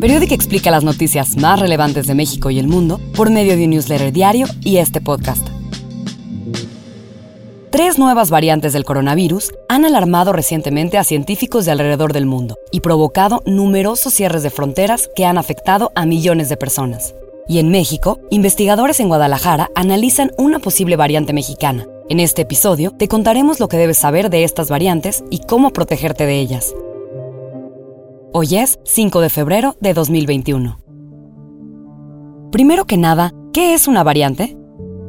Periódico explica las noticias más relevantes de México y el mundo por medio de un newsletter diario y este podcast. Tres nuevas variantes del coronavirus han alarmado recientemente a científicos de alrededor del mundo y provocado numerosos cierres de fronteras que han afectado a millones de personas. Y en México, investigadores en Guadalajara analizan una posible variante mexicana. En este episodio te contaremos lo que debes saber de estas variantes y cómo protegerte de ellas. Hoy es 5 de febrero de 2021. Primero que nada, ¿qué es una variante?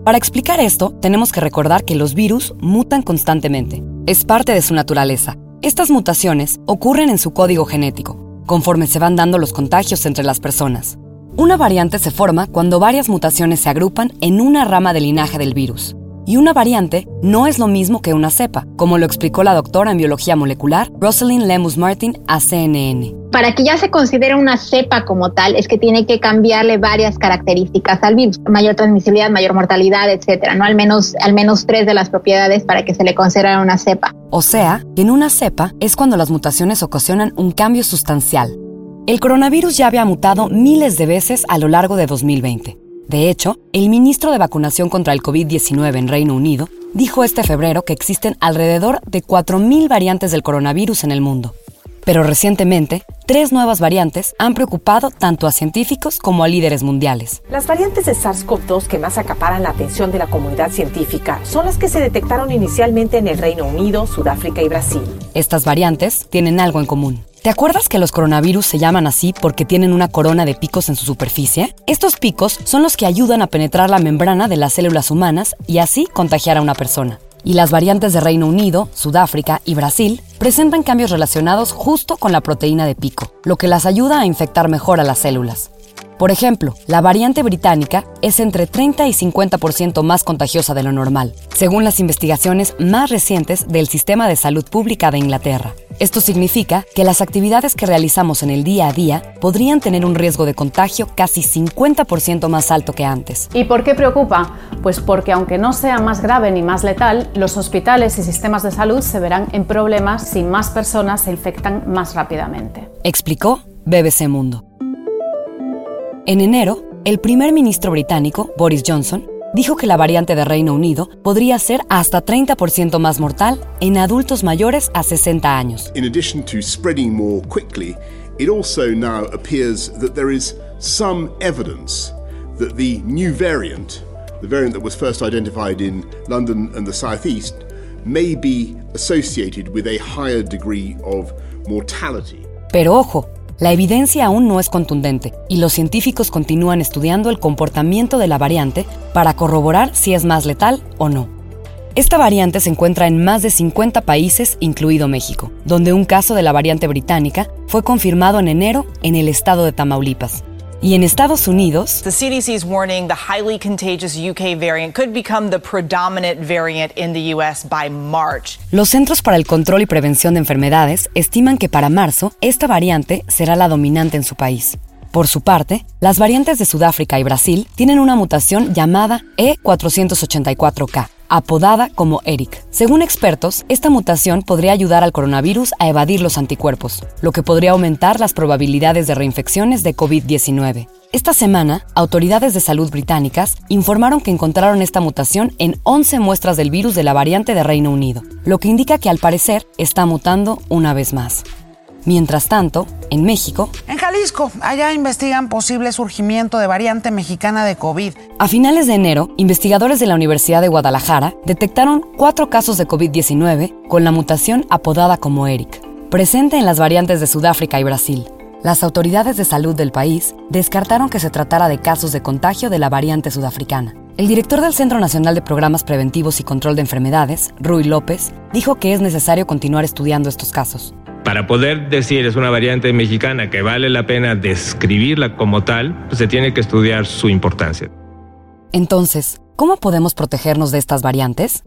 Para explicar esto, tenemos que recordar que los virus mutan constantemente. Es parte de su naturaleza. Estas mutaciones ocurren en su código genético, conforme se van dando los contagios entre las personas. Una variante se forma cuando varias mutaciones se agrupan en una rama del linaje del virus. Y una variante no es lo mismo que una cepa, como lo explicó la doctora en biología molecular Rosalind Lemus Martin a CNN. Para que ya se considere una cepa como tal, es que tiene que cambiarle varias características al virus, mayor transmisibilidad, mayor mortalidad, etcétera, no al menos al menos tres de las propiedades para que se le considere una cepa. O sea, que en una cepa es cuando las mutaciones ocasionan un cambio sustancial. El coronavirus ya había mutado miles de veces a lo largo de 2020 de hecho, el ministro de Vacunación contra el COVID-19 en Reino Unido dijo este febrero que existen alrededor de 4.000 variantes del coronavirus en el mundo. Pero recientemente, tres nuevas variantes han preocupado tanto a científicos como a líderes mundiales. Las variantes de SARS-CoV-2 que más acaparan la atención de la comunidad científica son las que se detectaron inicialmente en el Reino Unido, Sudáfrica y Brasil. Estas variantes tienen algo en común. ¿Te acuerdas que los coronavirus se llaman así porque tienen una corona de picos en su superficie? Estos picos son los que ayudan a penetrar la membrana de las células humanas y así contagiar a una persona. Y las variantes de Reino Unido, Sudáfrica y Brasil presentan cambios relacionados justo con la proteína de pico, lo que las ayuda a infectar mejor a las células. Por ejemplo, la variante británica es entre 30 y 50% más contagiosa de lo normal, según las investigaciones más recientes del Sistema de Salud Pública de Inglaterra. Esto significa que las actividades que realizamos en el día a día podrían tener un riesgo de contagio casi 50% más alto que antes. ¿Y por qué preocupa? Pues porque aunque no sea más grave ni más letal, los hospitales y sistemas de salud se verán en problemas si más personas se infectan más rápidamente. Explicó BBC Mundo. En enero, el primer ministro británico, Boris Johnson, dijo que la variante de Reino Unido podría ser hasta 30% más mortal en adultos mayores a 60 años. In addition to spreading more quickly, it also now appears that there is some evidence that the new variant, the variant that was first identified in London and the southeast, may be associated with a higher degree of mortality. Pero ojo, la evidencia aún no es contundente y los científicos continúan estudiando el comportamiento de la variante para corroborar si es más letal o no. Esta variante se encuentra en más de 50 países, incluido México, donde un caso de la variante británica fue confirmado en enero en el estado de Tamaulipas. Y en Estados Unidos, The CDC is warning the highly contagious UK variant could become the predominant variant in the US by March. los Centros para el Control y Prevención de Enfermedades estiman que para marzo esta variante será la dominante en su país. Por su parte, las variantes de Sudáfrica y Brasil tienen una mutación llamada E484K, apodada como ERIC. Según expertos, esta mutación podría ayudar al coronavirus a evadir los anticuerpos, lo que podría aumentar las probabilidades de reinfecciones de COVID-19. Esta semana, autoridades de salud británicas informaron que encontraron esta mutación en 11 muestras del virus de la variante de Reino Unido, lo que indica que al parecer está mutando una vez más. Mientras tanto, en México, En Jalisco, allá investigan posible surgimiento de variante mexicana de COVID. a finales de enero, investigadores de la Universidad de Guadalajara detectaron cuatro casos de COVID-19 con la mutación apodada como ERIC, presente en las variantes de Sudáfrica y Brasil. Las autoridades de salud del país descartaron que se tratara de casos de contagio de la variante sudafricana. El director del Centro Nacional de Programas Preventivos y Control de Enfermedades, Rui López, dijo que es necesario continuar estudiando estos casos. Para poder decir es una variante mexicana que vale la pena describirla como tal, pues se tiene que estudiar su importancia. Entonces, ¿cómo podemos protegernos de estas variantes?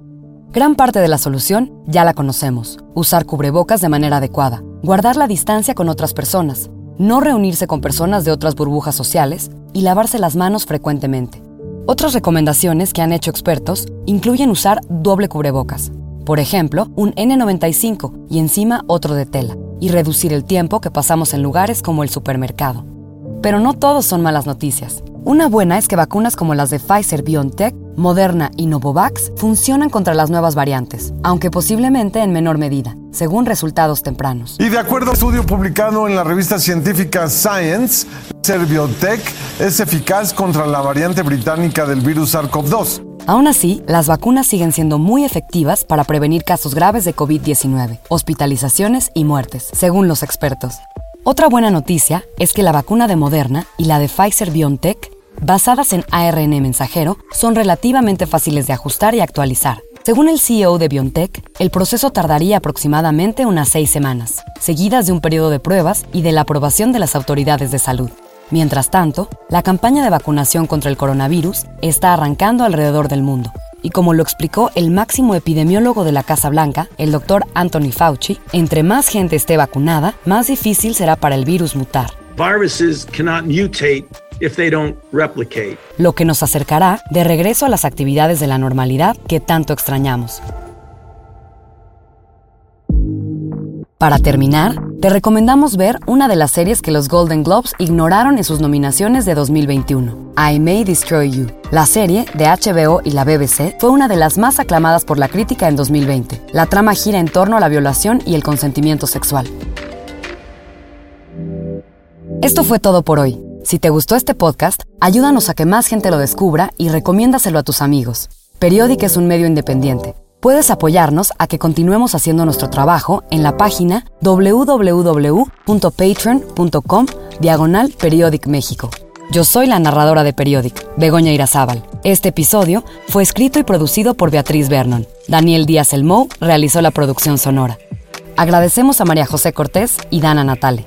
Gran parte de la solución ya la conocemos. Usar cubrebocas de manera adecuada, guardar la distancia con otras personas, no reunirse con personas de otras burbujas sociales y lavarse las manos frecuentemente. Otras recomendaciones que han hecho expertos incluyen usar doble cubrebocas, por ejemplo, un N95 y encima otro de tela, y reducir el tiempo que pasamos en lugares como el supermercado. Pero no todos son malas noticias. Una buena es que vacunas como las de Pfizer BioNTech, Moderna y Novavax funcionan contra las nuevas variantes, aunque posiblemente en menor medida, según resultados tempranos. Y de acuerdo a un estudio publicado en la revista científica Science, Pfizer BioNTech es eficaz contra la variante británica del virus SARS-CoV-2. Aún así, las vacunas siguen siendo muy efectivas para prevenir casos graves de COVID-19, hospitalizaciones y muertes, según los expertos. Otra buena noticia es que la vacuna de Moderna y la de Pfizer BioNTech, basadas en ARN mensajero, son relativamente fáciles de ajustar y actualizar. Según el CEO de BioNTech, el proceso tardaría aproximadamente unas seis semanas, seguidas de un periodo de pruebas y de la aprobación de las autoridades de salud. Mientras tanto, la campaña de vacunación contra el coronavirus está arrancando alrededor del mundo. Y como lo explicó el máximo epidemiólogo de la Casa Blanca, el doctor Anthony Fauci, entre más gente esté vacunada, más difícil será para el virus mutar. Viruses cannot mutate if they don't replicate. Lo que nos acercará de regreso a las actividades de la normalidad que tanto extrañamos. Para terminar, te recomendamos ver una de las series que los Golden Globes ignoraron en sus nominaciones de 2021, I May Destroy You. La serie, de HBO y la BBC, fue una de las más aclamadas por la crítica en 2020. La trama gira en torno a la violación y el consentimiento sexual. Esto fue todo por hoy. Si te gustó este podcast, ayúdanos a que más gente lo descubra y recomiéndaselo a tus amigos. Periódica es un medio independiente Puedes apoyarnos a que continuemos haciendo nuestro trabajo en la página www.patreon.com diagonal Periodic México. Yo soy la narradora de Periodic, Begoña Irazábal. Este episodio fue escrito y producido por Beatriz Vernon. Daniel Díaz Elmou realizó la producción sonora. Agradecemos a María José Cortés y Dana Natale.